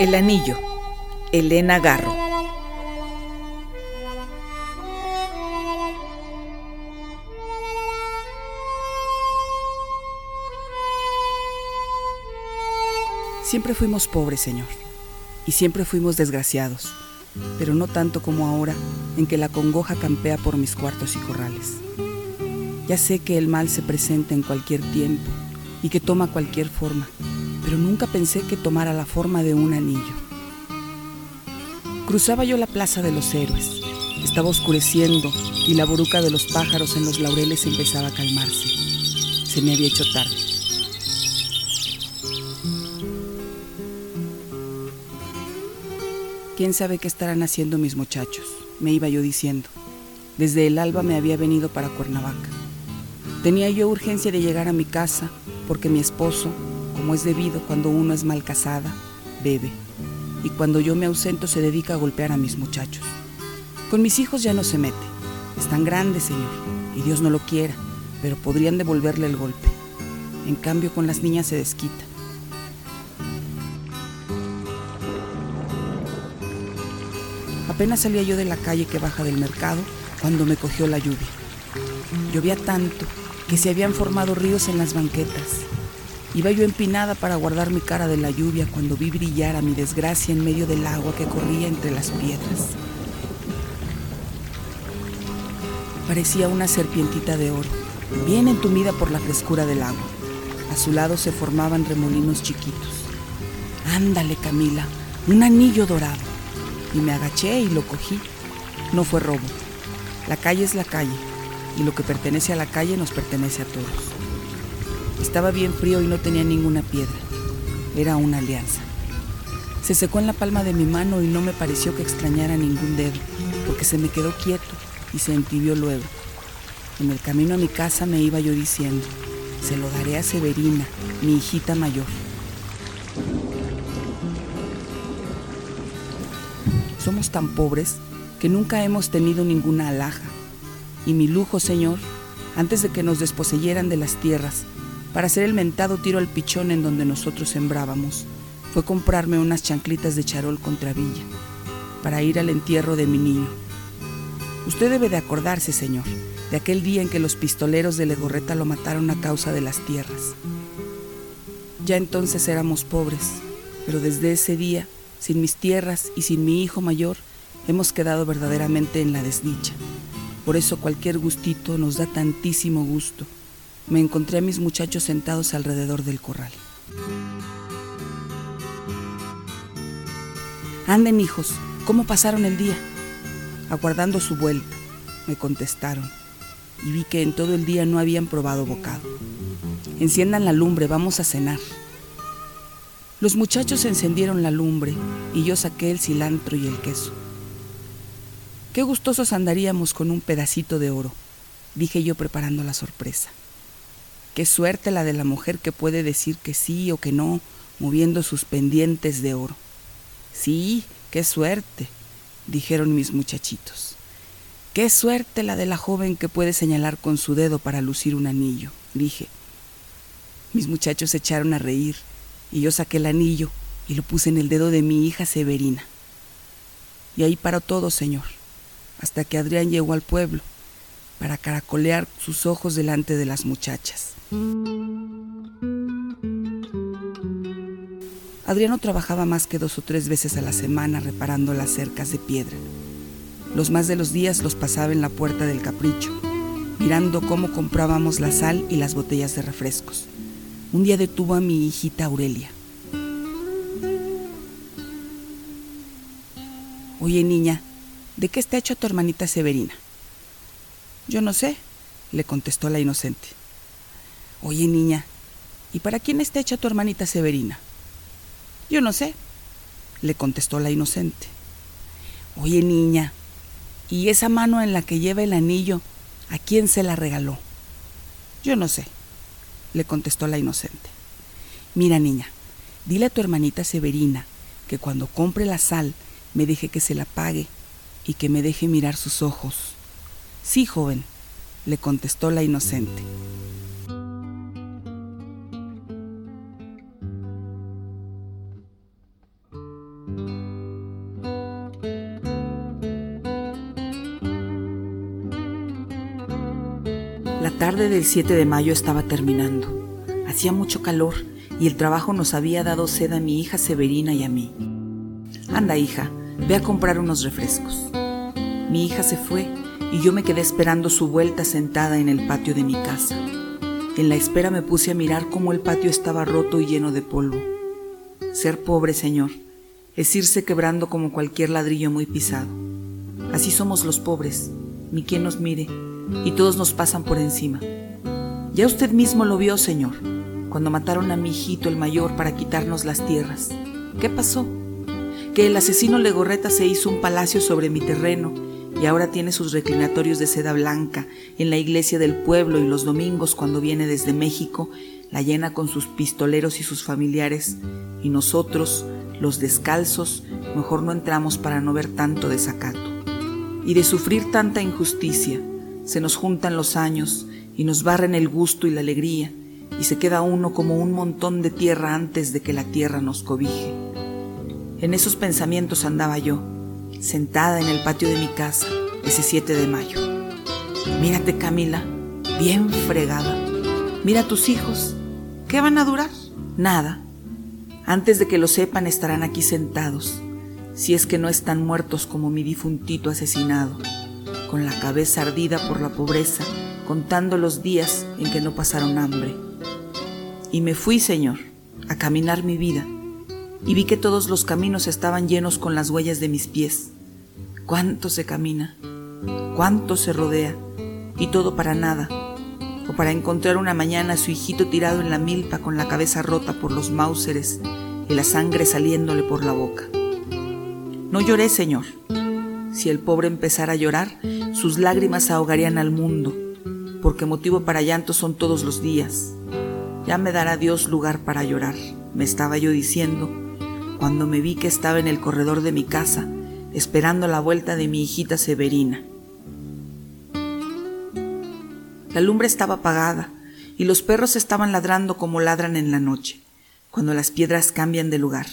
El anillo. Elena Garro. Siempre fuimos pobres, Señor, y siempre fuimos desgraciados, pero no tanto como ahora, en que la congoja campea por mis cuartos y corrales. Ya sé que el mal se presenta en cualquier tiempo y que toma cualquier forma, pero nunca pensé que tomara la forma de un anillo. Cruzaba yo la plaza de los héroes. Estaba oscureciendo y la boruca de los pájaros en los laureles empezaba a calmarse. Se me había hecho tarde. ¿Quién sabe qué estarán haciendo mis muchachos? Me iba yo diciendo. Desde el alba me había venido para Cuernavaca. Tenía yo urgencia de llegar a mi casa porque mi esposo, como es debido cuando uno es mal casada, bebe. Y cuando yo me ausento se dedica a golpear a mis muchachos. Con mis hijos ya no se mete. Están grandes, Señor, y Dios no lo quiera, pero podrían devolverle el golpe. En cambio, con las niñas se desquita. Apenas salía yo de la calle que baja del mercado cuando me cogió la lluvia. Llovía tanto que se habían formado ríos en las banquetas Iba yo empinada para guardar mi cara de la lluvia cuando vi brillar a mi desgracia en medio del agua que corría entre las piedras. Parecía una serpientita de oro, bien entumida por la frescura del agua. A su lado se formaban remolinos chiquitos. Ándale, Camila, un anillo dorado. Y me agaché y lo cogí. No fue robo. La calle es la calle, y lo que pertenece a la calle nos pertenece a todos. Estaba bien frío y no tenía ninguna piedra. Era una alianza. Se secó en la palma de mi mano y no me pareció que extrañara ningún dedo, porque se me quedó quieto y se entibió luego. En el camino a mi casa me iba yo diciendo, se lo daré a Severina, mi hijita mayor. Somos tan pobres que nunca hemos tenido ninguna alhaja. Y mi lujo, Señor, antes de que nos desposeyeran de las tierras, para hacer el mentado tiro al pichón en donde nosotros sembrábamos, fue comprarme unas chanclitas de charol contra villa, para ir al entierro de mi niño. Usted debe de acordarse, señor, de aquel día en que los pistoleros de Legorreta lo mataron a causa de las tierras. Ya entonces éramos pobres, pero desde ese día, sin mis tierras y sin mi hijo mayor, hemos quedado verdaderamente en la desdicha. Por eso cualquier gustito nos da tantísimo gusto me encontré a mis muchachos sentados alrededor del corral. Anden hijos, ¿cómo pasaron el día? Aguardando su vuelta, me contestaron, y vi que en todo el día no habían probado bocado. Enciendan la lumbre, vamos a cenar. Los muchachos encendieron la lumbre y yo saqué el cilantro y el queso. Qué gustosos andaríamos con un pedacito de oro, dije yo preparando la sorpresa. Qué suerte la de la mujer que puede decir que sí o que no, moviendo sus pendientes de oro. Sí, qué suerte, dijeron mis muchachitos. Qué suerte la de la joven que puede señalar con su dedo para lucir un anillo, dije. Mis muchachos se echaron a reír y yo saqué el anillo y lo puse en el dedo de mi hija Severina. Y ahí paró todo, señor, hasta que Adrián llegó al pueblo para caracolear sus ojos delante de las muchachas. Adriano trabajaba más que dos o tres veces a la semana reparando las cercas de piedra. Los más de los días los pasaba en la puerta del capricho, mirando cómo comprábamos la sal y las botellas de refrescos. Un día detuvo a mi hijita Aurelia. Oye, niña, ¿de qué está hecha tu hermanita Severina? Yo no sé, le contestó la inocente. Oye, niña, ¿y para quién está hecha tu hermanita Severina? Yo no sé, le contestó la inocente. Oye, niña, ¿y esa mano en la que lleva el anillo, a quién se la regaló? Yo no sé, le contestó la inocente. Mira, niña, dile a tu hermanita Severina que cuando compre la sal me deje que se la pague y que me deje mirar sus ojos Sí, joven, le contestó la inocente. La tarde del 7 de mayo estaba terminando. Hacía mucho calor y el trabajo nos había dado sed a mi hija Severina y a mí. Anda, hija, ve a comprar unos refrescos. Mi hija se fue y yo me quedé esperando su vuelta sentada en el patio de mi casa. En la espera me puse a mirar cómo el patio estaba roto y lleno de polvo. Ser pobre, Señor, es irse quebrando como cualquier ladrillo muy pisado. Así somos los pobres, ni quien nos mire, y todos nos pasan por encima. Ya usted mismo lo vio, Señor, cuando mataron a mi hijito el mayor para quitarnos las tierras. ¿Qué pasó? Que el asesino Legorreta se hizo un palacio sobre mi terreno y ahora tiene sus reclinatorios de seda blanca en la iglesia del pueblo y los domingos cuando viene desde México la llena con sus pistoleros y sus familiares y nosotros, los descalzos, mejor no entramos para no ver tanto desacato. Y de sufrir tanta injusticia, se nos juntan los años y nos barren el gusto y la alegría y se queda uno como un montón de tierra antes de que la tierra nos cobije. En esos pensamientos andaba yo, sentada en el patio de mi casa ese 7 de mayo. Mírate Camila, bien fregada. Mira a tus hijos. ¿Qué van a durar? Nada. Antes de que lo sepan estarán aquí sentados, si es que no están muertos como mi difuntito asesinado, con la cabeza ardida por la pobreza, contando los días en que no pasaron hambre. Y me fui, Señor, a caminar mi vida, y vi que todos los caminos estaban llenos con las huellas de mis pies. Cuánto se camina, cuánto se rodea, y todo para nada, o para encontrar una mañana a su hijito tirado en la milpa con la cabeza rota por los mauseres y la sangre saliéndole por la boca. No lloré, Señor. Si el pobre empezara a llorar, sus lágrimas ahogarían al mundo, porque motivo para llanto son todos los días. Ya me dará Dios lugar para llorar, me estaba yo diciendo, cuando me vi que estaba en el corredor de mi casa, esperando la vuelta de mi hijita Severina. La lumbre estaba apagada y los perros estaban ladrando como ladran en la noche, cuando las piedras cambian de lugar.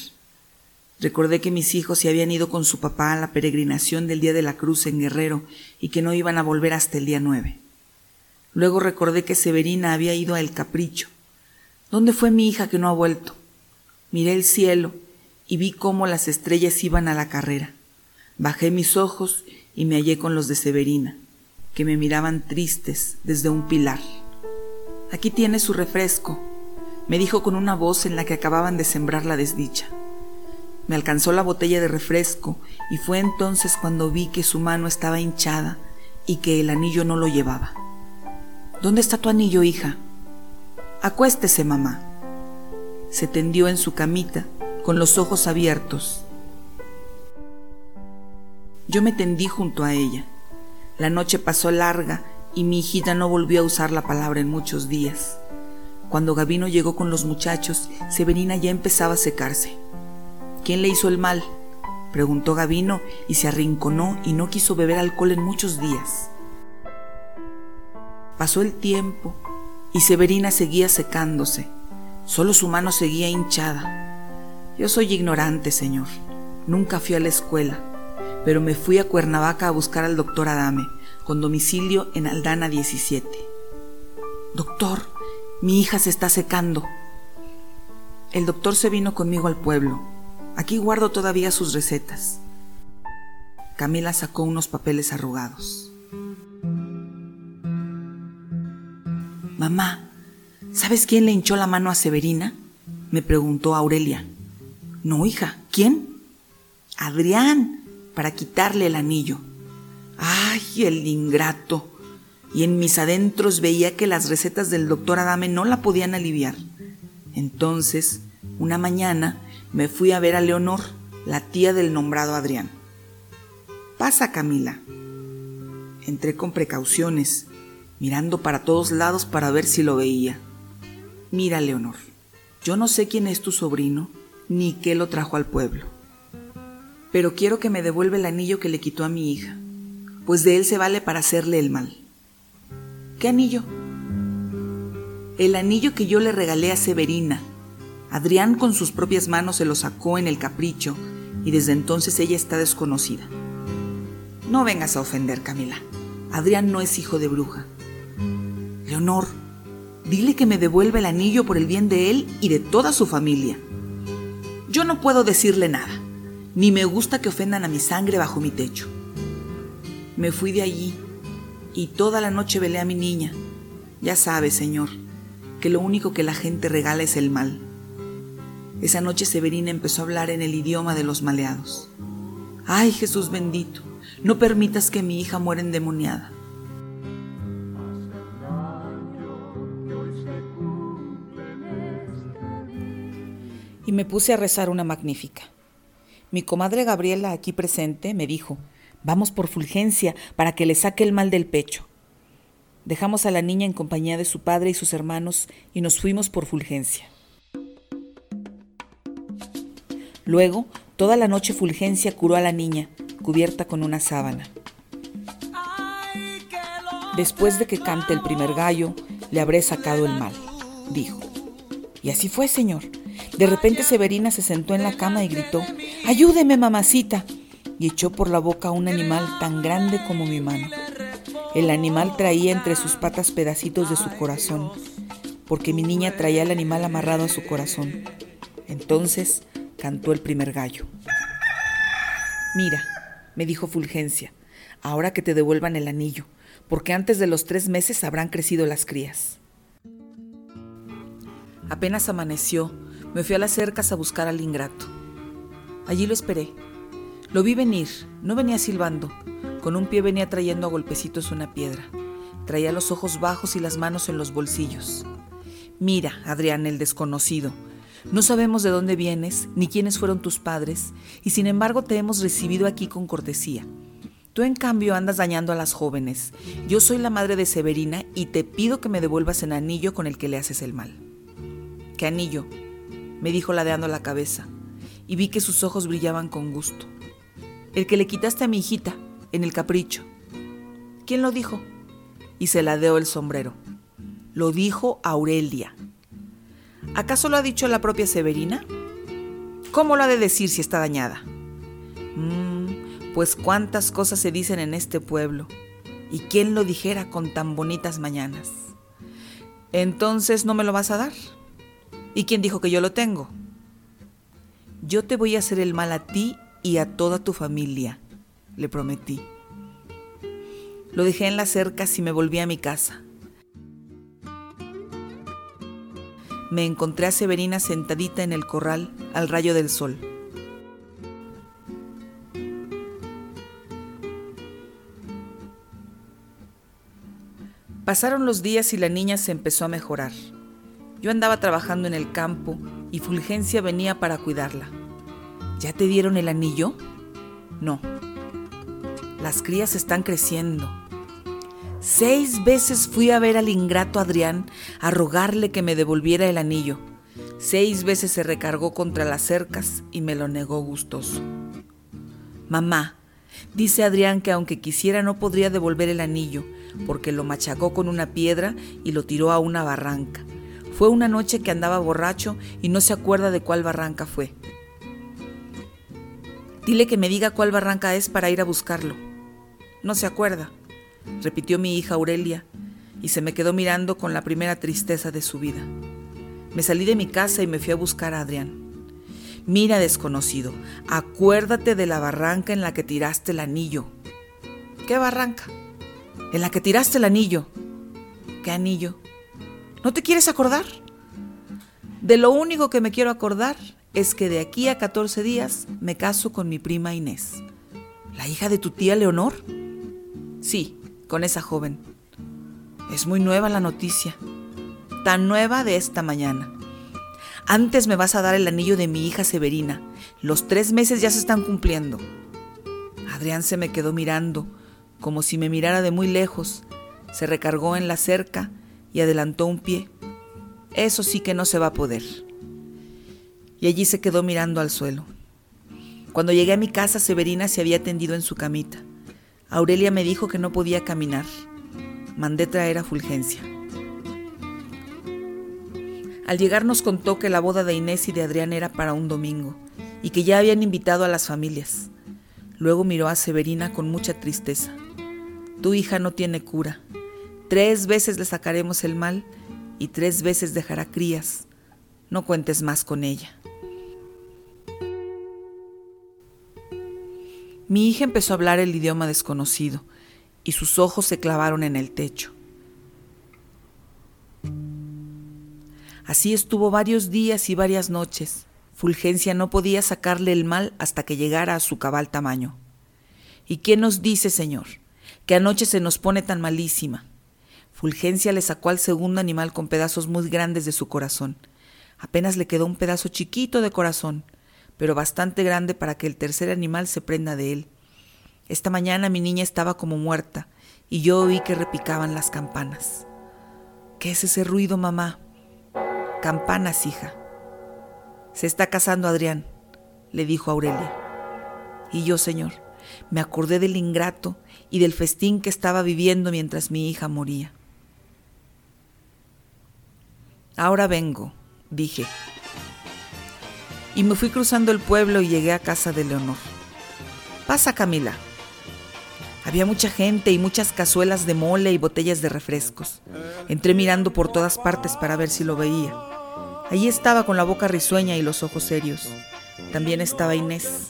Recordé que mis hijos se habían ido con su papá a la peregrinación del Día de la Cruz en Guerrero y que no iban a volver hasta el día nueve. Luego recordé que Severina había ido a El Capricho ¿Dónde fue mi hija que no ha vuelto? Miré el cielo y vi cómo las estrellas iban a la carrera. Bajé mis ojos y me hallé con los de Severina, que me miraban tristes desde un pilar. Aquí tiene su refresco, me dijo con una voz en la que acababan de sembrar la desdicha. Me alcanzó la botella de refresco y fue entonces cuando vi que su mano estaba hinchada y que el anillo no lo llevaba. ¿Dónde está tu anillo, hija? Acuéstese, mamá. Se tendió en su camita, con los ojos abiertos. Yo me tendí junto a ella. La noche pasó larga y mi hijita no volvió a usar la palabra en muchos días. Cuando Gavino llegó con los muchachos, Severina ya empezaba a secarse. ¿Quién le hizo el mal? preguntó Gavino y se arrinconó y no quiso beber alcohol en muchos días. Pasó el tiempo y Severina seguía secándose. Solo su mano seguía hinchada. Yo soy ignorante, señor. Nunca fui a la escuela, pero me fui a Cuernavaca a buscar al doctor Adame, con domicilio en Aldana 17. Doctor, mi hija se está secando. El doctor se vino conmigo al pueblo. Aquí guardo todavía sus recetas. Camila sacó unos papeles arrugados. Mamá, ¿sabes quién le hinchó la mano a Severina? me preguntó Aurelia. No, hija, ¿quién? Adrián, para quitarle el anillo. ¡Ay, el ingrato! Y en mis adentros veía que las recetas del doctor Adame no la podían aliviar. Entonces, una mañana, me fui a ver a Leonor, la tía del nombrado Adrián. Pasa, Camila. Entré con precauciones mirando para todos lados para ver si lo veía. Mira, Leonor, yo no sé quién es tu sobrino, ni qué lo trajo al pueblo. Pero quiero que me devuelva el anillo que le quitó a mi hija, pues de él se vale para hacerle el mal. ¿Qué anillo? El anillo que yo le regalé a Severina. Adrián con sus propias manos se lo sacó en el capricho y desde entonces ella está desconocida. No vengas a ofender, Camila. Adrián no es hijo de bruja. Leonor, dile que me devuelva el anillo por el bien de él y de toda su familia. Yo no puedo decirle nada, ni me gusta que ofendan a mi sangre bajo mi techo. Me fui de allí y toda la noche velé a mi niña. Ya sabes, Señor, que lo único que la gente regala es el mal. Esa noche Severina empezó a hablar en el idioma de los maleados. Ay, Jesús bendito, no permitas que mi hija muera endemoniada. Me puse a rezar una magnífica. Mi comadre Gabriela, aquí presente, me dijo, Vamos por Fulgencia para que le saque el mal del pecho. Dejamos a la niña en compañía de su padre y sus hermanos y nos fuimos por Fulgencia. Luego, toda la noche Fulgencia curó a la niña, cubierta con una sábana. Después de que cante el primer gallo, le habré sacado el mal, dijo. Y así fue, señor. De repente Severina se sentó en la cama y gritó, Ayúdeme, mamacita y echó por la boca un animal tan grande como mi mano. El animal traía entre sus patas pedacitos de su corazón, porque mi niña traía al animal amarrado a su corazón. Entonces cantó el primer gallo. Mira, me dijo Fulgencia, ahora que te devuelvan el anillo, porque antes de los tres meses habrán crecido las crías. Apenas amaneció, me fui a las cercas a buscar al ingrato. Allí lo esperé, lo vi venir, no venía silbando. Con un pie venía trayendo a golpecitos una piedra. Traía los ojos bajos y las manos en los bolsillos. Mira, Adrián el desconocido, no sabemos de dónde vienes, ni quiénes fueron tus padres, y sin embargo te hemos recibido aquí con cortesía. Tú en cambio andas dañando a las jóvenes. Yo soy la madre de Severina y te pido que me devuelvas el anillo con el que le haces el mal. ¿Qué anillo? Me dijo ladeando la cabeza, y vi que sus ojos brillaban con gusto el que le quitaste a mi hijita en el capricho. ¿Quién lo dijo? Y se ladeó el sombrero. Lo dijo Aurelia. ¿Acaso lo ha dicho la propia Severina? ¿Cómo lo ha de decir si está dañada? Mm, pues cuántas cosas se dicen en este pueblo. ¿Y quién lo dijera con tan bonitas mañanas? Entonces no me lo vas a dar. ¿Y quién dijo que yo lo tengo? Yo te voy a hacer el mal a ti y a toda tu familia, le prometí. Lo dejé en las cercas y me volví a mi casa. Me encontré a Severina sentadita en el corral al rayo del sol. Pasaron los días y la niña se empezó a mejorar. Yo andaba trabajando en el campo y Fulgencia venía para cuidarla. ¿Ya te dieron el anillo? No. Las crías están creciendo. Seis veces fui a ver al ingrato Adrián a rogarle que me devolviera el anillo. Seis veces se recargó contra las cercas y me lo negó gustoso. Mamá, dice Adrián que aunque quisiera no podría devolver el anillo, porque lo machacó con una piedra y lo tiró a una barranca. Fue una noche que andaba borracho y no se acuerda de cuál barranca fue. Dile que me diga cuál barranca es para ir a buscarlo. No se acuerda, repitió mi hija Aurelia, y se me quedó mirando con la primera tristeza de su vida. Me salí de mi casa y me fui a buscar a Adrián. Mira, desconocido, acuérdate de la barranca en la que tiraste el anillo. ¿Qué barranca? En la que tiraste el anillo. ¿Qué anillo? ¿No te quieres acordar? De lo único que me quiero acordar es que de aquí a 14 días me caso con mi prima Inés. ¿La hija de tu tía Leonor? Sí, con esa joven. Es muy nueva la noticia. Tan nueva de esta mañana. Antes me vas a dar el anillo de mi hija Severina. Los tres meses ya se están cumpliendo. Adrián se me quedó mirando, como si me mirara de muy lejos. Se recargó en la cerca y adelantó un pie. Eso sí que no se va a poder y allí se quedó mirando al suelo. Cuando llegué a mi casa, Severina se había tendido en su camita. Aurelia me dijo que no podía caminar. Mandé traer a Fulgencia. Al llegar nos contó que la boda de Inés y de Adrián era para un domingo y que ya habían invitado a las familias. Luego miró a Severina con mucha tristeza. Tu hija no tiene cura. Tres veces le sacaremos el mal y tres veces dejará crías. No cuentes más con ella. Mi hija empezó a hablar el idioma desconocido y sus ojos se clavaron en el techo. Así estuvo varios días y varias noches. Fulgencia no podía sacarle el mal hasta que llegara a su cabal tamaño. ¿Y quién nos dice, Señor, que anoche se nos pone tan malísima? Fulgencia le sacó al segundo animal con pedazos muy grandes de su corazón. Apenas le quedó un pedazo chiquito de corazón, pero bastante grande para que el tercer animal se prenda de él. Esta mañana mi niña estaba como muerta y yo oí que repicaban las campanas. ¿Qué es ese ruido, mamá? Campanas, hija. Se está casando Adrián, le dijo Aurelia. Y yo, señor, me acordé del ingrato y del festín que estaba viviendo mientras mi hija moría. Ahora vengo, dije. Y me fui cruzando el pueblo y llegué a casa de Leonor. Pasa, Camila. Había mucha gente y muchas cazuelas de mole y botellas de refrescos. Entré mirando por todas partes para ver si lo veía. Allí estaba con la boca risueña y los ojos serios. También estaba Inés,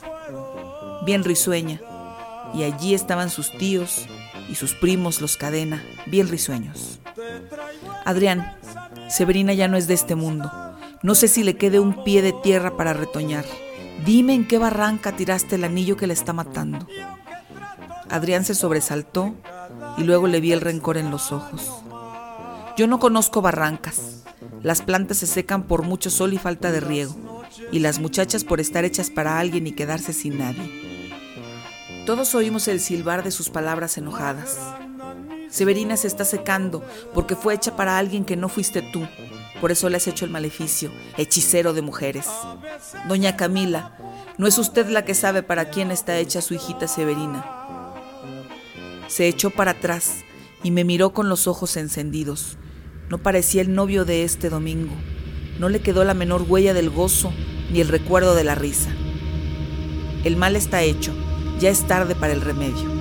bien risueña. Y allí estaban sus tíos y sus primos, los cadena, bien risueños. Adrián, Severina ya no es de este mundo. No sé si le quede un pie de tierra para retoñar. Dime en qué barranca tiraste el anillo que le está matando. Adrián se sobresaltó y luego le vi el rencor en los ojos. Yo no conozco barrancas. Las plantas se secan por mucho sol y falta de riego, y las muchachas por estar hechas para alguien y quedarse sin nadie. Todos oímos el silbar de sus palabras enojadas. Severina se está secando porque fue hecha para alguien que no fuiste tú. Por eso le has hecho el maleficio, hechicero de mujeres. Doña Camila, no es usted la que sabe para quién está hecha su hijita Severina. Se echó para atrás y me miró con los ojos encendidos. No parecía el novio de este domingo. No le quedó la menor huella del gozo ni el recuerdo de la risa. El mal está hecho, ya es tarde para el remedio.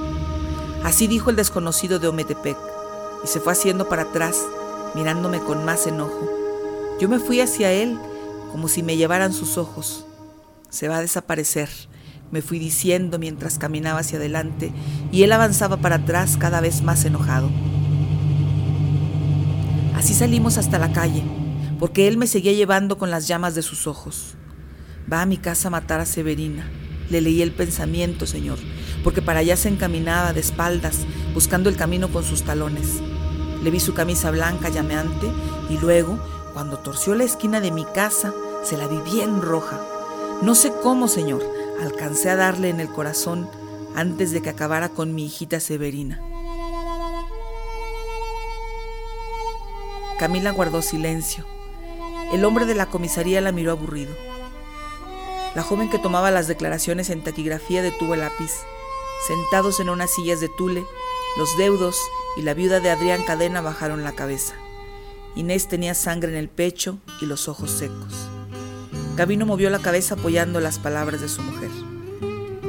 Así dijo el desconocido de Ometepec, y se fue haciendo para atrás, mirándome con más enojo. Yo me fui hacia él como si me llevaran sus ojos. Se va a desaparecer, me fui diciendo mientras caminaba hacia adelante, y él avanzaba para atrás cada vez más enojado. Así salimos hasta la calle, porque él me seguía llevando con las llamas de sus ojos. Va a mi casa a matar a Severina. Le leí el pensamiento, Señor, porque para allá se encaminaba de espaldas, buscando el camino con sus talones. Le vi su camisa blanca llameante y luego, cuando torció la esquina de mi casa, se la vi bien roja. No sé cómo, Señor, alcancé a darle en el corazón antes de que acabara con mi hijita Severina. Camila guardó silencio. El hombre de la comisaría la miró aburrido. La joven que tomaba las declaraciones en taquigrafía detuvo el lápiz. Sentados en unas sillas de tule, los deudos y la viuda de Adrián Cadena bajaron la cabeza. Inés tenía sangre en el pecho y los ojos secos. Gabino movió la cabeza apoyando las palabras de su mujer.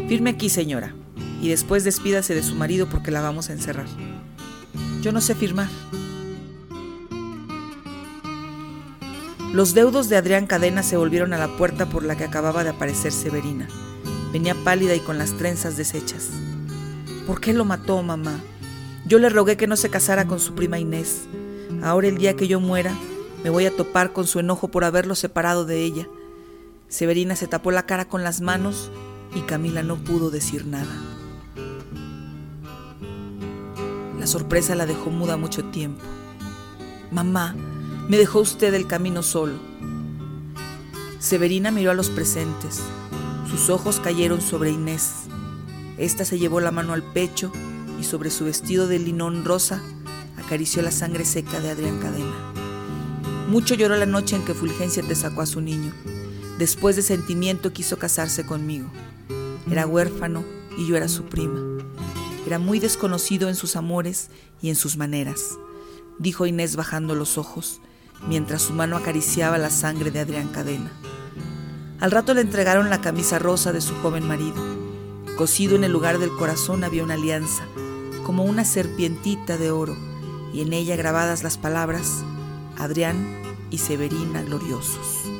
Firme aquí, señora, y después despídase de su marido porque la vamos a encerrar. Yo no sé firmar. Los deudos de Adrián Cadena se volvieron a la puerta por la que acababa de aparecer Severina. Venía pálida y con las trenzas deshechas. ¿Por qué lo mató, mamá? Yo le rogué que no se casara con su prima Inés. Ahora el día que yo muera, me voy a topar con su enojo por haberlo separado de ella. Severina se tapó la cara con las manos y Camila no pudo decir nada. La sorpresa la dejó muda mucho tiempo. Mamá, me dejó usted el camino solo. Severina miró a los presentes. Sus ojos cayeron sobre Inés. Esta se llevó la mano al pecho y sobre su vestido de linón rosa acarició la sangre seca de Adrián Cadena. Mucho lloró la noche en que Fulgencia te sacó a su niño. Después de sentimiento quiso casarse conmigo. Era huérfano y yo era su prima. Era muy desconocido en sus amores y en sus maneras, dijo Inés bajando los ojos mientras su mano acariciaba la sangre de Adrián Cadena. Al rato le entregaron la camisa rosa de su joven marido. Cosido en el lugar del corazón había una alianza, como una serpientita de oro, y en ella grabadas las palabras Adrián y Severina gloriosos.